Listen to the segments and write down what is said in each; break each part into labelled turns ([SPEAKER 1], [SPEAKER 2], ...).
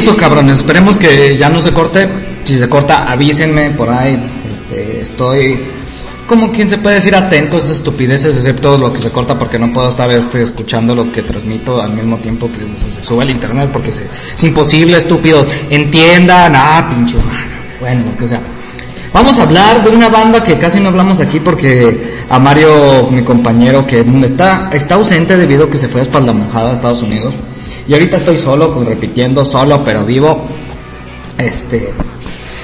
[SPEAKER 1] Listo, cabrones. Esperemos que ya no se corte. Si se corta, avísenme por ahí. Este, estoy como quien se puede decir atento a esas estupideces, excepto lo que se corta porque no puedo estar este, escuchando lo que transmito al mismo tiempo que se, sube al internet porque es imposible, estúpidos. Entiendan, ah, pinche Bueno, es que sea. Vamos a hablar de una banda que casi no hablamos aquí porque a Mario, mi compañero, que está, está ausente debido a que se fue a espalda mojada a Estados Unidos. Y ahorita estoy solo, repitiendo, solo pero vivo. Este,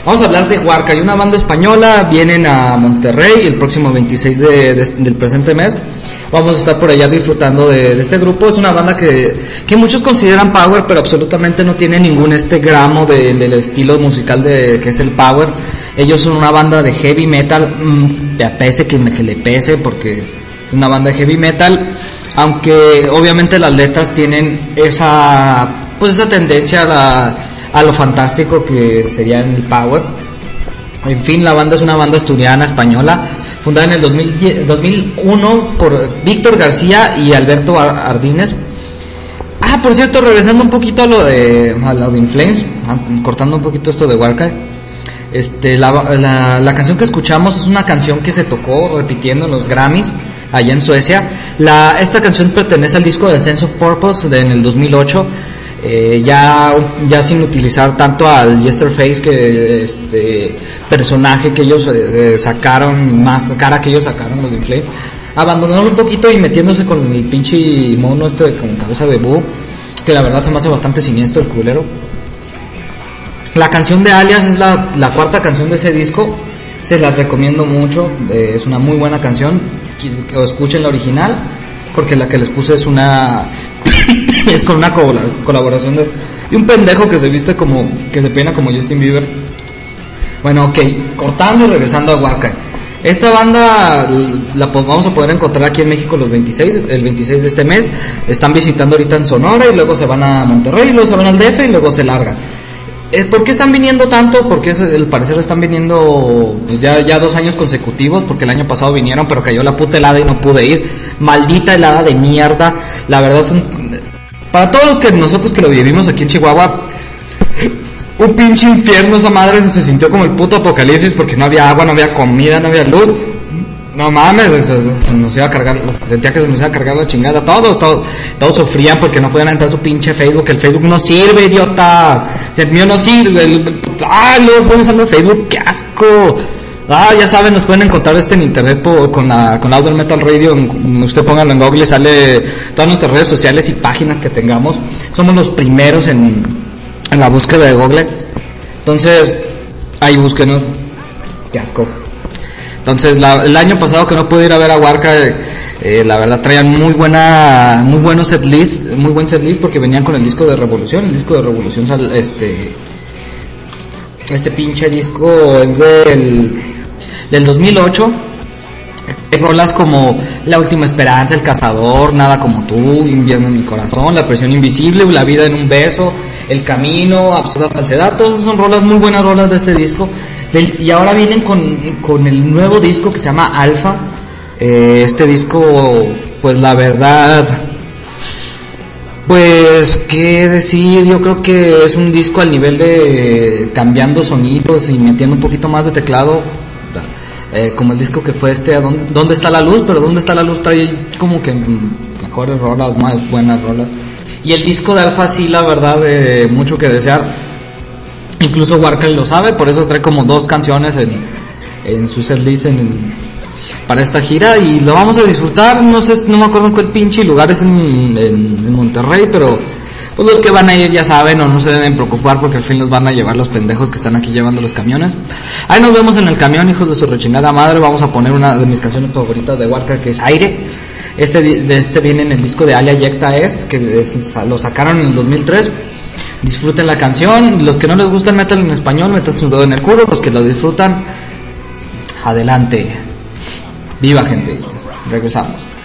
[SPEAKER 1] Vamos a hablar de Huarca, hay una banda española, vienen a Monterrey el próximo 26 del presente mes. Vamos a estar por allá disfrutando de, este grupo. Es una banda que, que, muchos consideran power, pero absolutamente no tiene ningún este gramo del estilo musical de que es el power. Ellos son una banda de heavy metal, mmm, te que, que le pese, porque es una banda de heavy metal. Aunque obviamente las letras tienen esa, pues esa tendencia a la a lo fantástico que sería el Power. En fin, la banda es una banda asturiana española, fundada en el 2001 por Víctor García y Alberto Ardínez. Ah, por cierto, regresando un poquito a lo de, a lo de Inflames, ah, cortando un poquito esto de Warcry. Este, la, la, canción que escuchamos es una canción que se tocó repitiendo en los Grammys allá en Suecia. La, esta canción pertenece al disco de Sense of Purpose de, en el 2008 eh, ya, ya sin utilizar tanto al Yesterface que este personaje que ellos eh, sacaron, más cara que ellos sacaron los de Inflame, abandonaron un poquito y metiéndose con el pinche mono este con cabeza de búho, que la verdad se me hace bastante siniestro el culero. La canción de Alias es la, la cuarta canción de ese disco, se la recomiendo mucho, eh, es una muy buena canción, que, escuchen la original, porque la que les puse es una es con una colaboración de, un pendejo que se viste como, que se peina como Justin Bieber. Bueno, ok, cortando y regresando a Huarca. Esta banda la vamos a poder encontrar aquí en México los 26, el 26 de este mes. Están visitando ahorita en Sonora y luego se van a Monterrey, y luego se van al DF y luego se larga. Eh, ¿Por qué están viniendo tanto? Porque es, al parecer están viniendo pues, ya, ya dos años consecutivos, porque el año pasado vinieron, pero cayó la puta helada y no pude ir. Maldita helada de mierda. La verdad, es un, para todos los que nosotros que lo vivimos aquí en Chihuahua, un pinche infierno esa madre se sintió como el puto apocalipsis porque no había agua, no había comida, no había luz. No mames, se, nos iba a cargar, sentía que se nos iba a cargar la chingada. Todos, todos, todos sufrían porque no podían entrar a su pinche Facebook. El Facebook no sirve, idiota. El mío no sirve. El, ah, no estoy usando Facebook, qué asco. Ah, ya saben, nos pueden encontrar este en internet con la con Outdoor Metal Radio. Usted póngalo en Google, sale todas nuestras redes sociales y páginas que tengamos. Somos los primeros en, en la búsqueda de Google. Entonces, ahí búsquenos. Qué asco. Entonces, el año pasado que no pude ir a ver a Huarca, eh, la verdad traían muy buena, muy buenos setlist, muy buen setlist porque venían con el disco de Revolución. El disco de Revolución, este, este pinche disco es del del 2008. Rolas como La última esperanza, El cazador, Nada como tú, Invierno en mi corazón, La presión invisible, La vida en un beso, El camino, Absurda falsedad, todas son rolas, muy buenas rolas de este disco. Y ahora vienen con, el nuevo disco que se llama Alfa. Eh, este disco, pues la verdad, pues, ¿qué decir? Yo creo que es un disco al nivel de cambiando sonidos y metiendo un poquito más de teclado. Eh, como el disco que fue este, ¿dónde, está la luz? Pero ¿dónde está la luz? Trae como que mejores rolas, más buenas rolas. Y el disco de Alfa sí, la verdad, eh, mucho que desear. Incluso Warcraft lo sabe, por eso trae como dos canciones en, en su setlist en, para esta gira y lo vamos a disfrutar. No sé, no me acuerdo en qué pinche lugar es en, en Monterrey, pero pues los que van a ir ya saben o no se deben preocupar porque al fin los van a llevar los pendejos que están aquí llevando los camiones. Ahí nos vemos en el camión, hijos de su rechingada madre. Vamos a poner una de mis canciones favoritas de Walker que es Aire. Este, de este viene en el disco de Alia Yecta Est, que lo sacaron en el 2003. Disfruten la canción. Los que no les gusta el metal en español, metan su dedo en el culo. Los que lo disfrutan, adelante. Viva gente. Regresamos.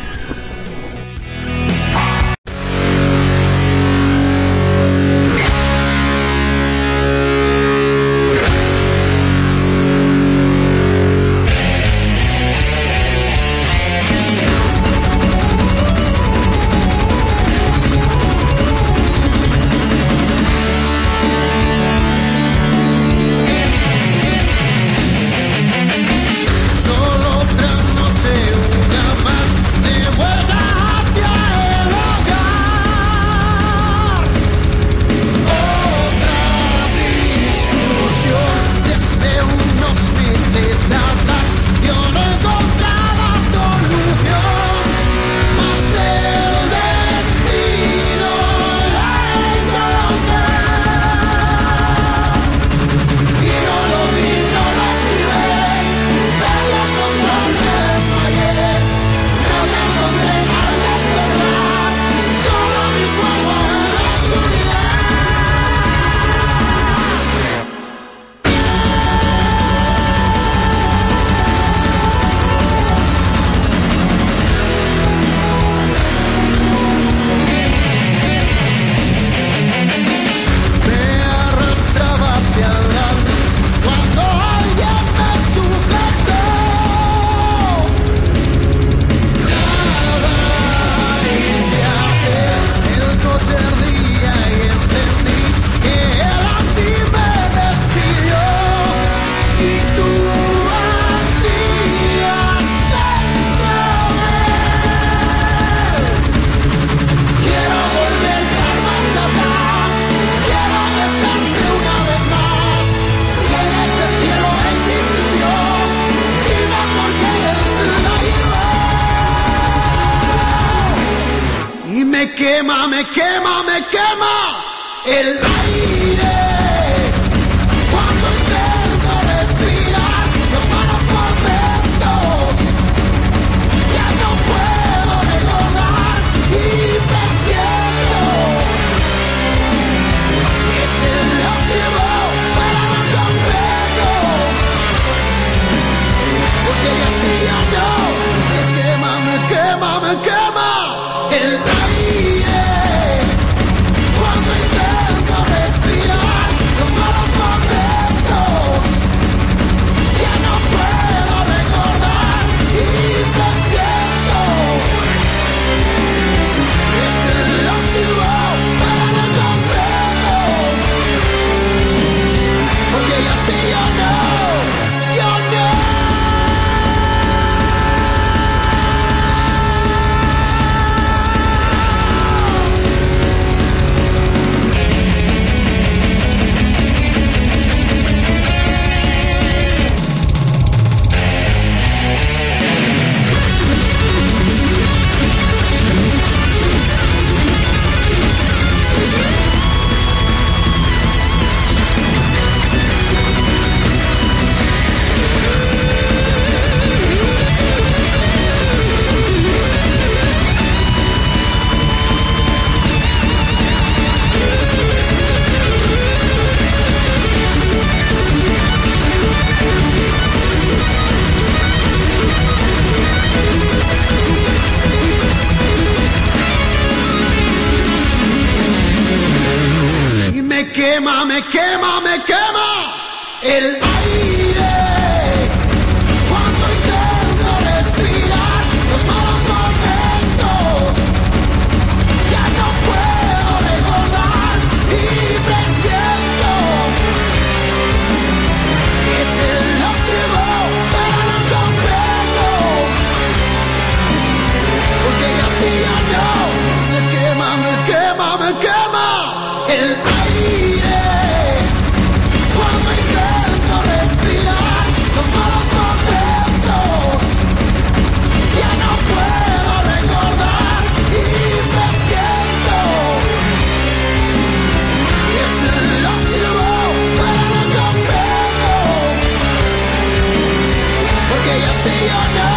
[SPEAKER 2] you
[SPEAKER 1] know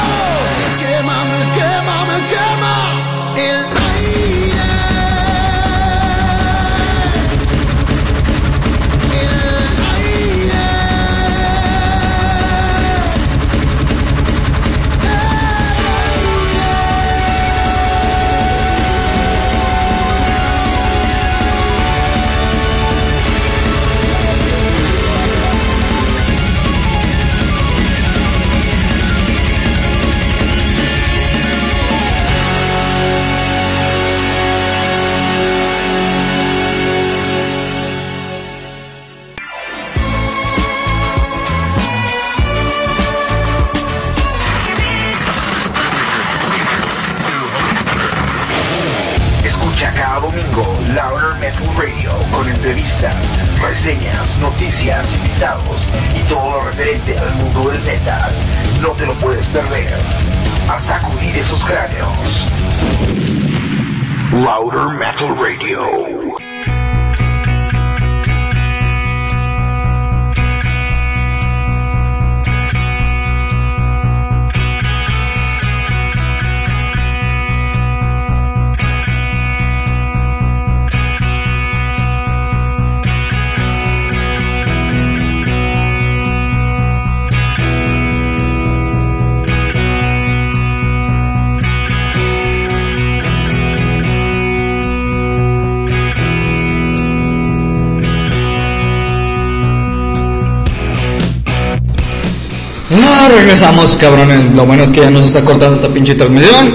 [SPEAKER 1] Regresamos, cabrones. Lo bueno es que ya nos está cortando esta pinche transmisión.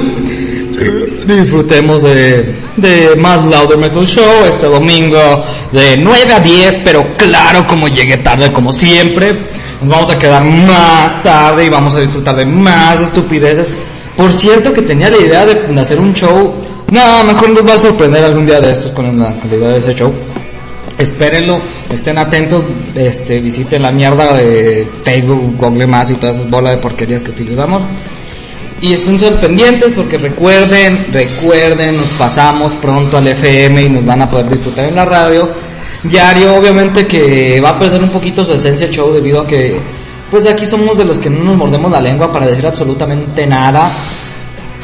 [SPEAKER 1] Disfrutemos de, de más Louder Metal Show este domingo de 9 a 10, pero claro, como llegué tarde, como siempre, nos vamos a quedar más tarde y vamos a disfrutar de más estupideces. Por cierto, que tenía la idea de hacer un show. No, mejor nos va a sorprender algún día de estos con la calidad de ese show espérenlo, estén atentos, este, visiten la mierda de Facebook, Google Más y todas esas bolas de porquerías que utilizamos. Y estén sorprendentes porque recuerden, recuerden, nos pasamos pronto al FM y nos van a poder disfrutar en la radio. Diario obviamente que va a perder un poquito su esencia el show debido a que pues aquí somos de los que no nos mordemos la lengua para decir absolutamente nada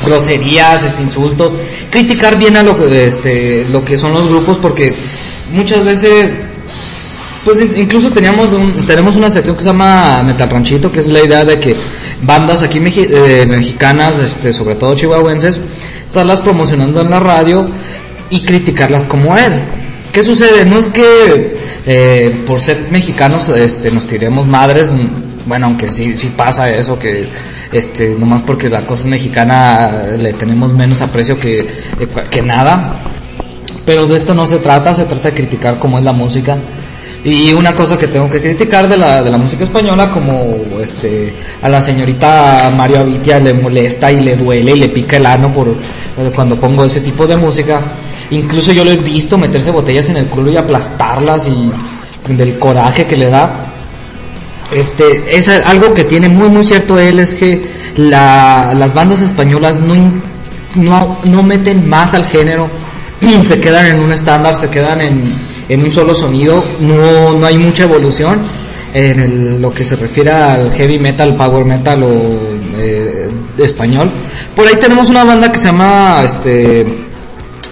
[SPEAKER 1] groserías, este, insultos, criticar bien a lo que, este, lo que son los grupos, porque muchas veces pues in- incluso teníamos un- tenemos una sección que se llama Metal Ranchito, que es la idea de que bandas aquí eh, mexicanas, este, sobre todo chihuahuenses, estarlas promocionando en la radio y criticarlas como él. ¿Qué sucede? No es que eh, por ser mexicanos este, nos tiremos madres, bueno, aunque sí, sí pasa eso, que este, nomás porque la cosa mexicana le tenemos menos aprecio que, eh, que nada. Pero de esto no se trata, se trata de criticar cómo es la música. Y una cosa que tengo que criticar de la, de la música española, como este a la señorita Mario Avitia le molesta y le duele y le pica el ano por eh, cuando pongo ese tipo de música. Incluso yo lo he visto meterse botellas en el culo y aplastarlas y del coraje que le da. Este, es algo que tiene muy muy cierto él es que la- las bandas españolas no, no, no meten más al género, se quedan en un estándar, se quedan en, en un solo sonido, no, no hay mucha evolución en el- lo que se refiere al heavy metal, power metal o eh, español. Por ahí tenemos una banda que se llama este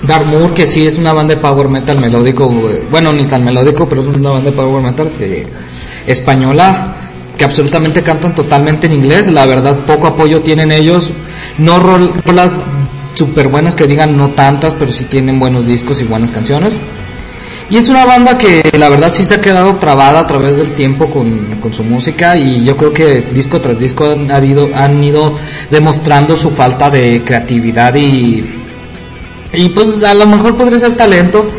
[SPEAKER 1] Dark Moor, que sí es una banda de power metal melódico, eh, bueno, ni tan melódico, pero es una banda de power metal que, española, que absolutamente cantan totalmente en inglés, la verdad poco apoyo tienen ellos, no rol- rolas super buenas que digan no tantas, pero sí tienen buenos discos y buenas canciones. Y es una banda que la verdad sí se ha quedado trabada a través del tiempo con, con su música y yo creo que disco tras disco han, ha ido, han ido demostrando su falta de creatividad y, y pues a lo mejor podría ser talento.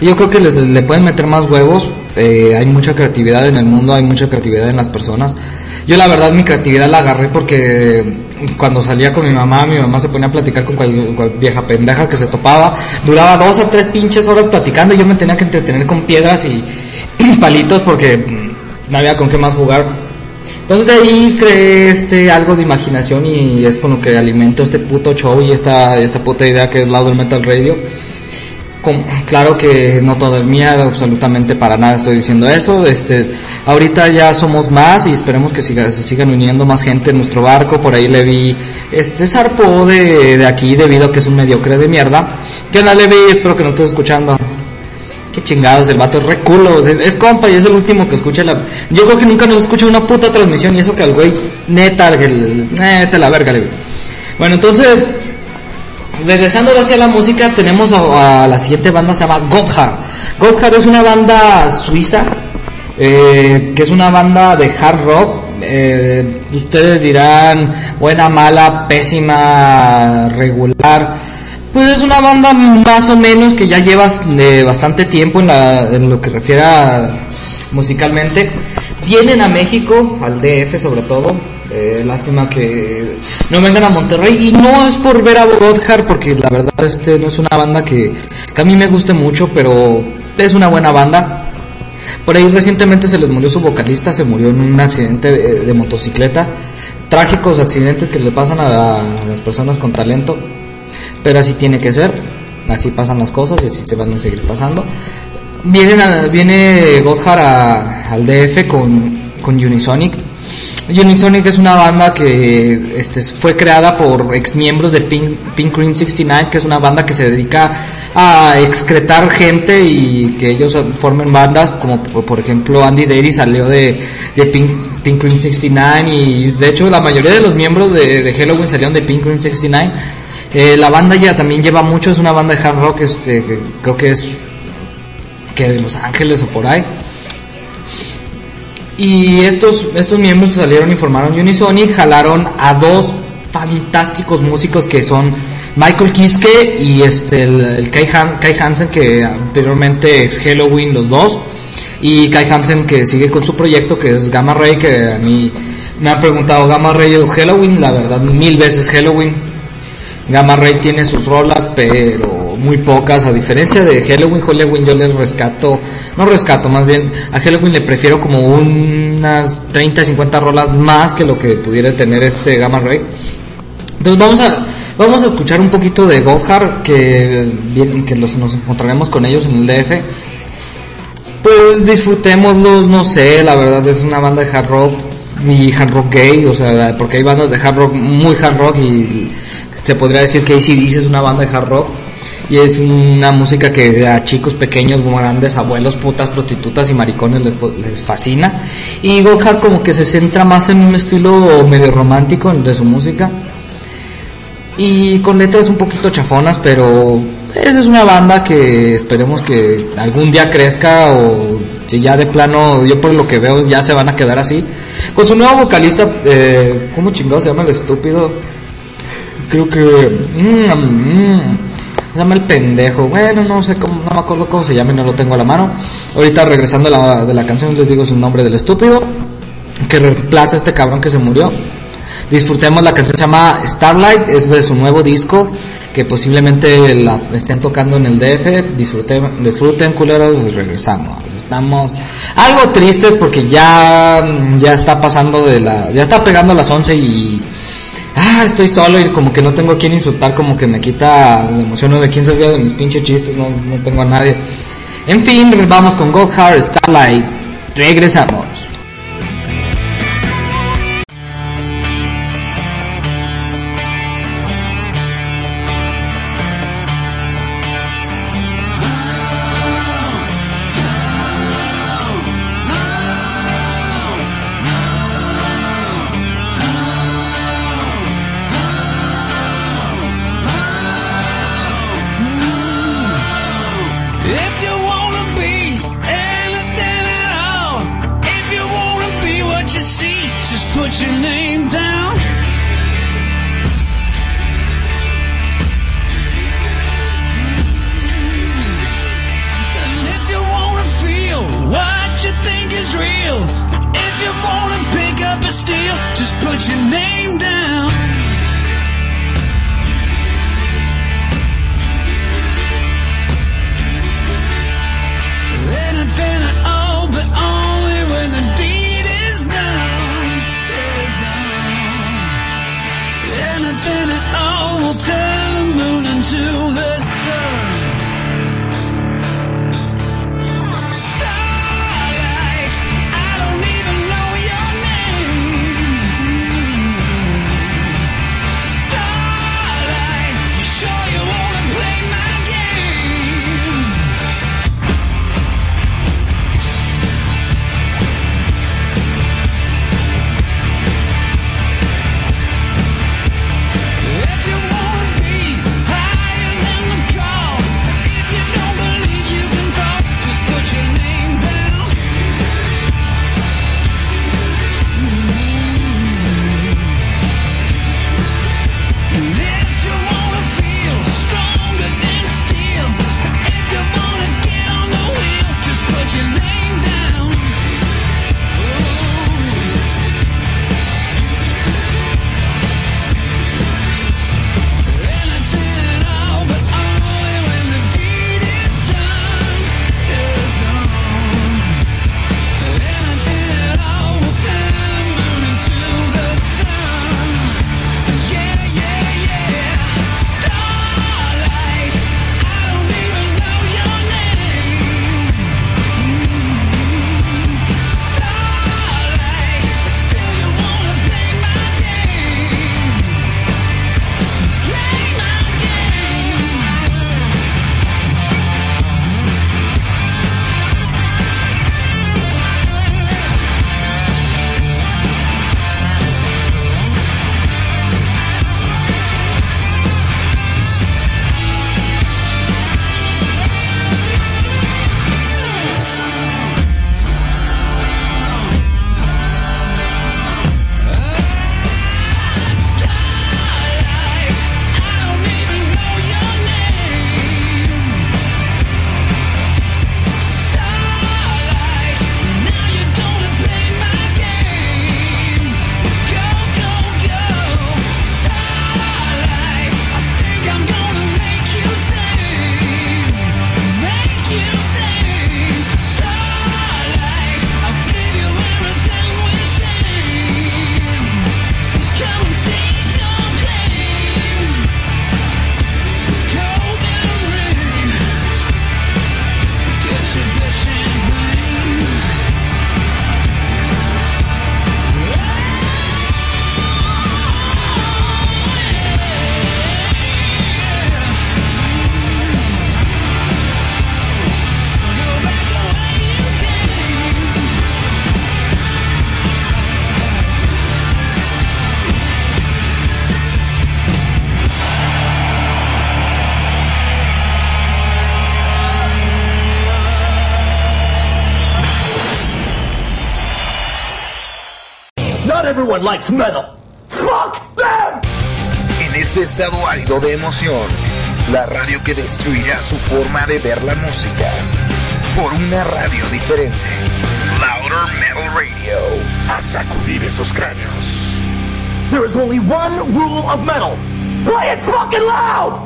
[SPEAKER 1] Yo creo que le, le pueden meter más huevos. eh, hay mucha creatividad en el mundo, hay mucha creatividad en las personas. Yo la verdad mi creatividad la agarré porque cuando salía con mi mamá, mi mamá se ponía a platicar con cual, cual vieja pendeja que se topaba. Duraba dos a tres pinches horas platicando y yo me tenía que entretener con piedras y palitos porque mm, no había con qué más jugar. Entonces de ahí creé este algo de imaginación y es con lo que alimento este puto show y esta, esta puta idea que es Louder Metal Radio. Claro que no todo es mía, absolutamente para nada estoy diciendo eso. Este, ahorita ya somos más y esperemos que siga, se sigan uniendo más gente en nuestro barco. Por ahí le vi, este zarpó de, de aquí debido a que es un mediocre de mierda. ¿Qué onda Levi? Espero que no estés escuchando. Qué chingados, el vato es re culo, es, compa y es el último que escucha la... Yo creo que nunca nos escucha una puta transmisión y eso que al güey, neta, que el, neta la verga, Levi. Bueno, entonces, regresando hacia la música, tenemos a, a la siguiente banda, se llama Gotthard. Gotthard es una banda suiza, eh, que es una banda de hard rock. eh, ustedes dirán, buena, mala, pésima, regular. Pues es una banda más o menos que ya llevas eh, bastante tiempo en, la- en lo que refiere a musicalmente. Vienen a México, al DF sobre todo. Eh, lástima que no vengan a Monterrey y no es por ver a Godhard porque la verdad este no es una banda que, a mí me guste mucho, pero es una buena banda. Por ahí recientemente se les murió su vocalista, se murió en un accidente de, de motocicleta. Trágicos accidentes que le pasan a, la- a las personas con talento, pero así tiene que ser. Así pasan las cosas y así se van a seguir pasando. Viene Godhard al DF con, con Unisonic. Unisonic es una banda que este, fue creada por ex miembros de Pink, Pink Cream 69, que es una banda que se dedica a excretar gente y que ellos formen bandas, como por, ejemplo Andy Daly salió de, de Pink, Pink Cream 69 y de hecho la mayoría de los miembros de, de Halloween salieron de Pink Cream 69. Eh, la banda ya también lleva mucho, es una banda de hard rock, este, que creo que es que de Los Ángeles o por ahí. Y estos, estos miembros salieron y formaron Unisonic, jalaron a dos fantásticos músicos que son Michael Kiske y este el, Kai Hansen que anteriormente ex Halloween los dos y Kai Hansen que sigue con su proyecto que es Gamma Ray que a mí me han preguntado Gamma Ray o Halloween la verdad mil veces Halloween. Gamma Ray tiene sus rolas, pero muy pocas, a diferencia de Halloween, Halloween yo les rescato, no rescato, más bien a Halloween le prefiero como unas 30, 50 rolas más que lo que pudiera tener este Gamma Ray. Entonces vamos a vamos a escuchar un poquito de Gothard que que los, nos encontraremos con ellos en el DF. Pues disfrutémoslos, no sé, la verdad es una banda de hard rock y hard rock gay, o sea, porque hay bandas de hard rock muy hard rock y se podría decir que ACDC es una banda de hard rock y es una música que a chicos pequeños, grandes, abuelos, putas, prostitutas y maricones les, les fascina. Y Gothard como que se centra más en un estilo medio romántico de su música y con letras un poquito chafonas, pero esa es una banda que esperemos que algún día crezca o si ya de plano, yo por lo que veo ya se van a quedar así. Con su nuevo vocalista, eh, ¿cómo chingado se llama el estúpido? Creo que... mm, mm, se llama el pendejo. Bueno, no sé cómo, no me acuerdo cómo se llama, y no lo tengo a la mano. Ahorita regresando a la, de la canción les digo su nombre del estúpido. Que reemplaza a este cabrón que se murió. Disfrutemos la canción se llama Starlight, es de su nuevo disco que posiblemente la estén tocando en el DF. Disfruten, disfruten culeros y regresamos. Estamos algo tristes porque ya ya está pasando de la ya está pegando las 11 y ah, estoy solo y como que no tengo a quien insultar, como que me quita la emoción de quién se de mis pinches chistes, no, no tengo a nadie. En fin, vamos con Goldheart Starlight. Regresamos.
[SPEAKER 3] Everyone likes metal. Fuck them!
[SPEAKER 2] En este estado árido de emoción, la radio que destruirá su forma de ver la música por una radio diferente. Louder Metal Radio.
[SPEAKER 4] A sacudir esos cráneos.
[SPEAKER 3] There is only one rule of metal. Play it fucking loud!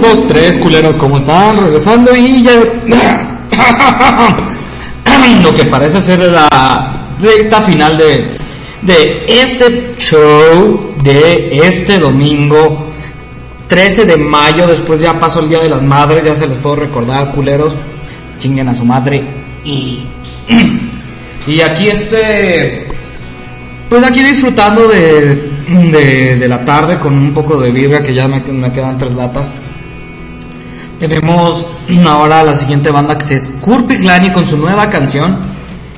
[SPEAKER 1] Dos, tres, culeros, ¿cómo están? Regresando y ya... Lo que parece ser la recta final de, de este show de este domingo 13 de mayo. Después ya pasó el Día de las Madres, ya se les puedo recordar, culeros. Chinguen a su madre. Y, y aquí este... Pues aquí disfrutando de, de, de la tarde con un poco de birra que ya me, me quedan tres latas. Tenemos ahora la siguiente banda que es Kurpiklani con su nueva canción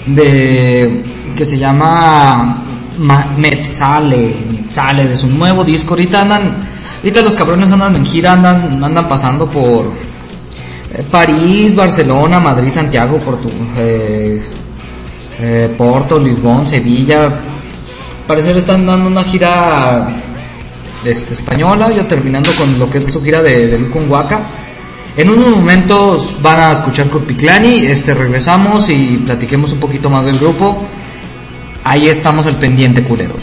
[SPEAKER 1] de que se llama Ma- Metzale, Metzale de su nuevo disco. Ahorita andan, ahorita los cabrones andan en gira, andan, andan pasando por eh, París, Barcelona, Madrid, Santiago, eh, eh, Porto, Lisbon, Sevilla. Parecer están dando una gira este, española, ya terminando con lo que es su gira de, de Lucon Huaca. En unos momentos van a escuchar Corpiclani, este regresamos y platiquemos un poquito más del grupo. Ahí estamos al pendiente, culeros.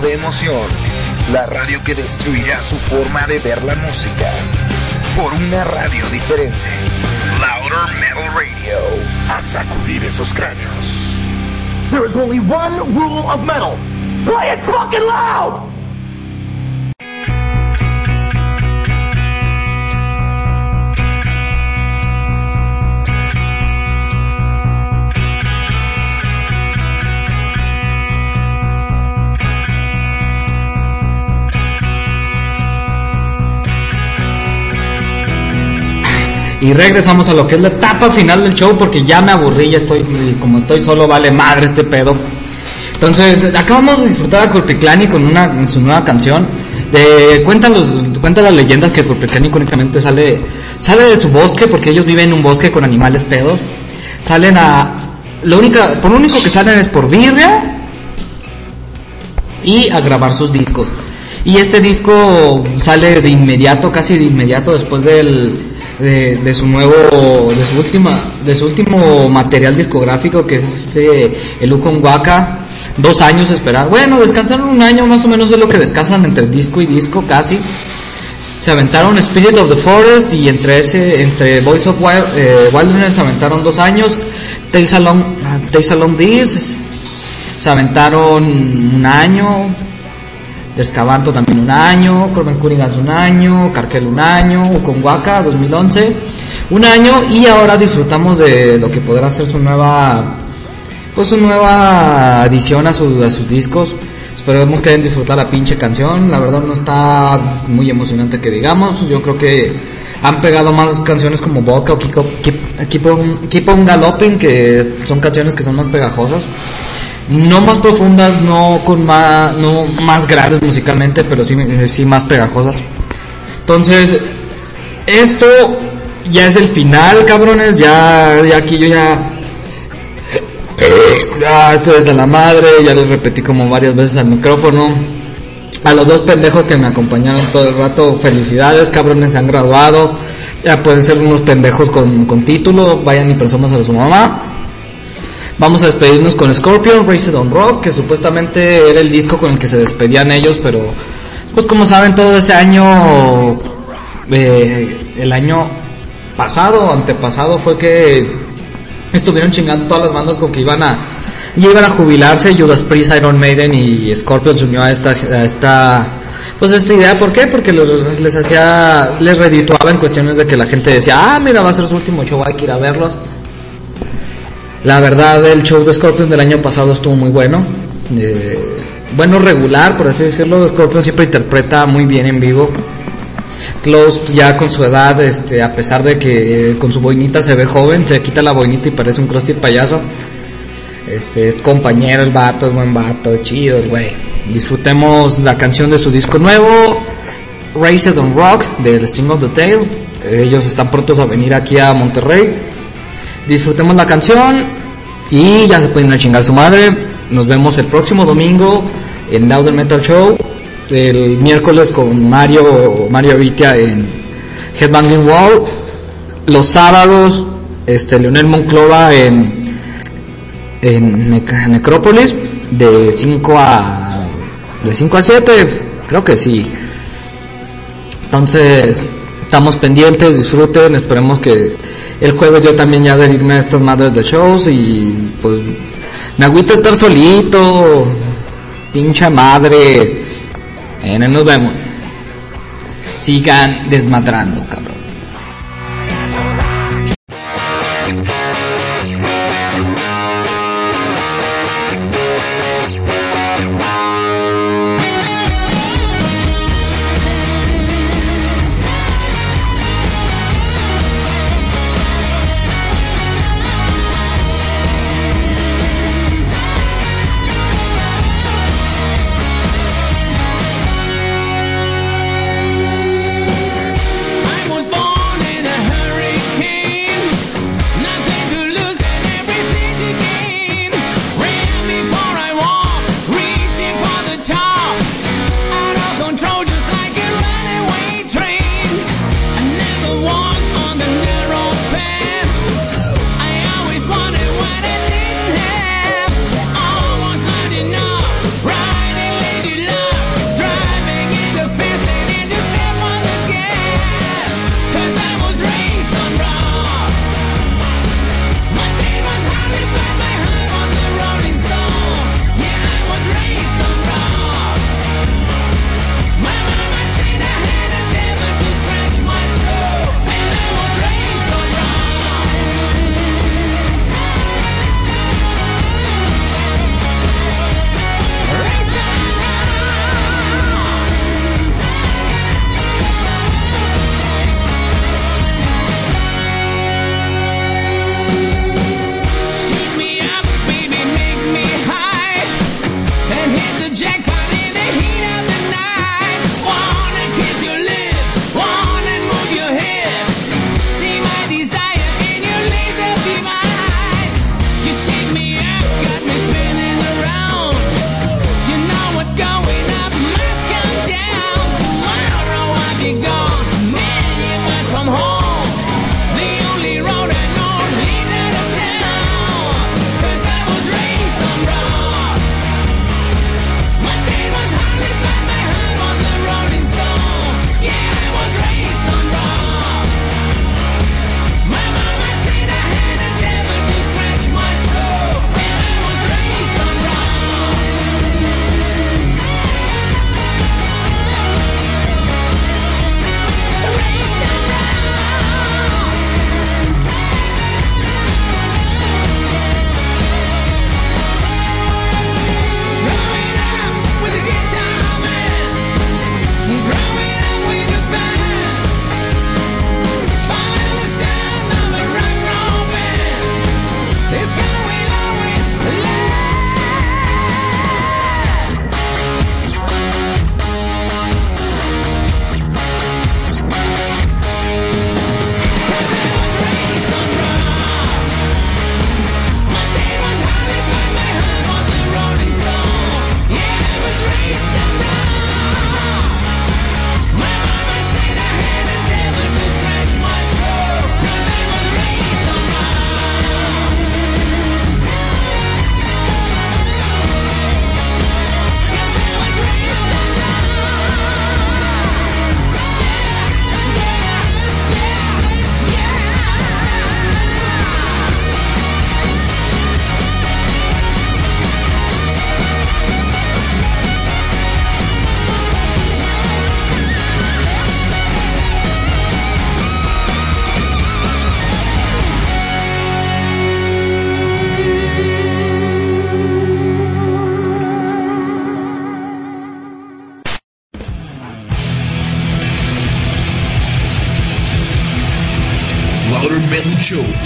[SPEAKER 2] De emoción, la radio que destruirá su forma de ver la música por una radio diferente. Louder Metal Radio.
[SPEAKER 4] A sacudir esos cráneos.
[SPEAKER 5] There is only one rule of metal. Play it fucking loud!
[SPEAKER 1] Y regresamos a lo que es la etapa final del show porque ya me aburrí, ya estoy, como estoy solo, vale madre este pedo. Entonces, acabamos de disfrutar a Corpiclani con una, su nueva canción. De, cuentan, los, cuentan las leyendas que Corpiclani únicamente sale, sale de su bosque porque ellos viven en un bosque con animales pedos. Salen a, lo única, por lo único que salen es por birria y a grabar sus discos. Y este disco sale de inmediato, casi de inmediato después del, de, de su nuevo, de su última, de su último material discográfico que es este, el Ukon Waka. Dos años esperar. Bueno, descansaron un año más o menos es lo que descansan entre disco y disco casi. Se aventaron Spirit of the Forest y entre ese, entre Voice of Wild, eh, Wilderness se aventaron dos años. Tales Along, ah, Tales Along This se aventaron un año. Descabanto también un año, Corben Curigans un año, Carquel un año, Uconhuaca 2011 un año y ahora disfrutamos de lo que podrá ser su nueva pues su nueva adición a, su- a sus discos. Esperemos que hayan disfrutado la pinche canción. La verdad no está muy emocionante que digamos. Yo creo que han pegado más canciones como Vodka o Keep, Keep, Keep on, Keep que son canciones que son más pegajosas. No más profundas, no con más, no más grandes musicalmente, pero sí, sí más pegajosas. Entonces, esto ya es el final, cabrones. Ya, ya aquí yo ya esto es de la madre, ya les repetí como varias veces al micrófono. A los dos pendejos que me acompañaron todo el rato, felicidades, cabrones, se han graduado. Ya pueden ser unos pendejos con, con título, vayan y presómaselo a su mamá. Vamos a despedirnos con Scorpion, Raised on Rock, que supuestamente era el disco con el que se despedían ellos, pero pues como saben todo ese año, eh, el año pasado, antepasado, fue que estuvieron chingando todas las bandas con que iban a iban a jubilarse Judas Priest, Iron Maiden y Scorpion se unió a esta a esta pues esta idea, ¿por qué? Porque les hacía les redituaba en cuestiones de que la gente decía, "Ah, mira, va a ser su último show, hay que ir a verlos." La verdad, el show de Scorpion del año pasado estuvo muy bueno. Eh, bueno, regular, por así decirlo. Scorpion siempre interpreta muy bien en vivo. Closed ya con su edad, este, a pesar de que eh, con su boinita se ve joven, se quita la boinita y parece un crusty payaso. Este, es compañero el vato, es buen vato, es chido el güey. Disfrutemos la canción de su disco nuevo, Raised on Rock, de The Sting of the Tail. Ellos están prontos a venir aquí a Monterrey. Disfrutemos la canción y ya se pueden chingar su madre. Nos vemos el próximo domingo en Louder Metal Show. El miércoles con Mario, Mario Vitia en Headbanging Wall. Los sábados, este, Leonel Monclova en, en Nec- Necrópolis de 5 a, de 5 a 7. Creo que sí. Entonces, estamos pendientes, disfruten, esperemos que el jueves yo también ya de irme a estas madres de shows y pues me agüita estar solito, pincha madre. Eh, nos vemos. Sigan desmadrando, cabrón.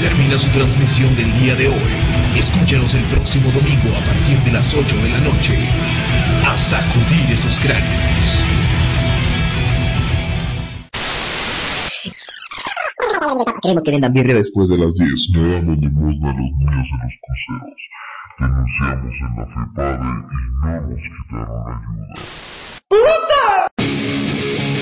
[SPEAKER 6] Termina su transmisión del día de hoy. Escúchanos el próximo domingo a partir de las 8 de la noche. A sacudir esos cráneos.
[SPEAKER 7] Queremos que vendan birria
[SPEAKER 8] Después de las 10, no damos limosna a los niños en los cruceros. Denunciamos en la FEPADE y no nos quitaron ayuda.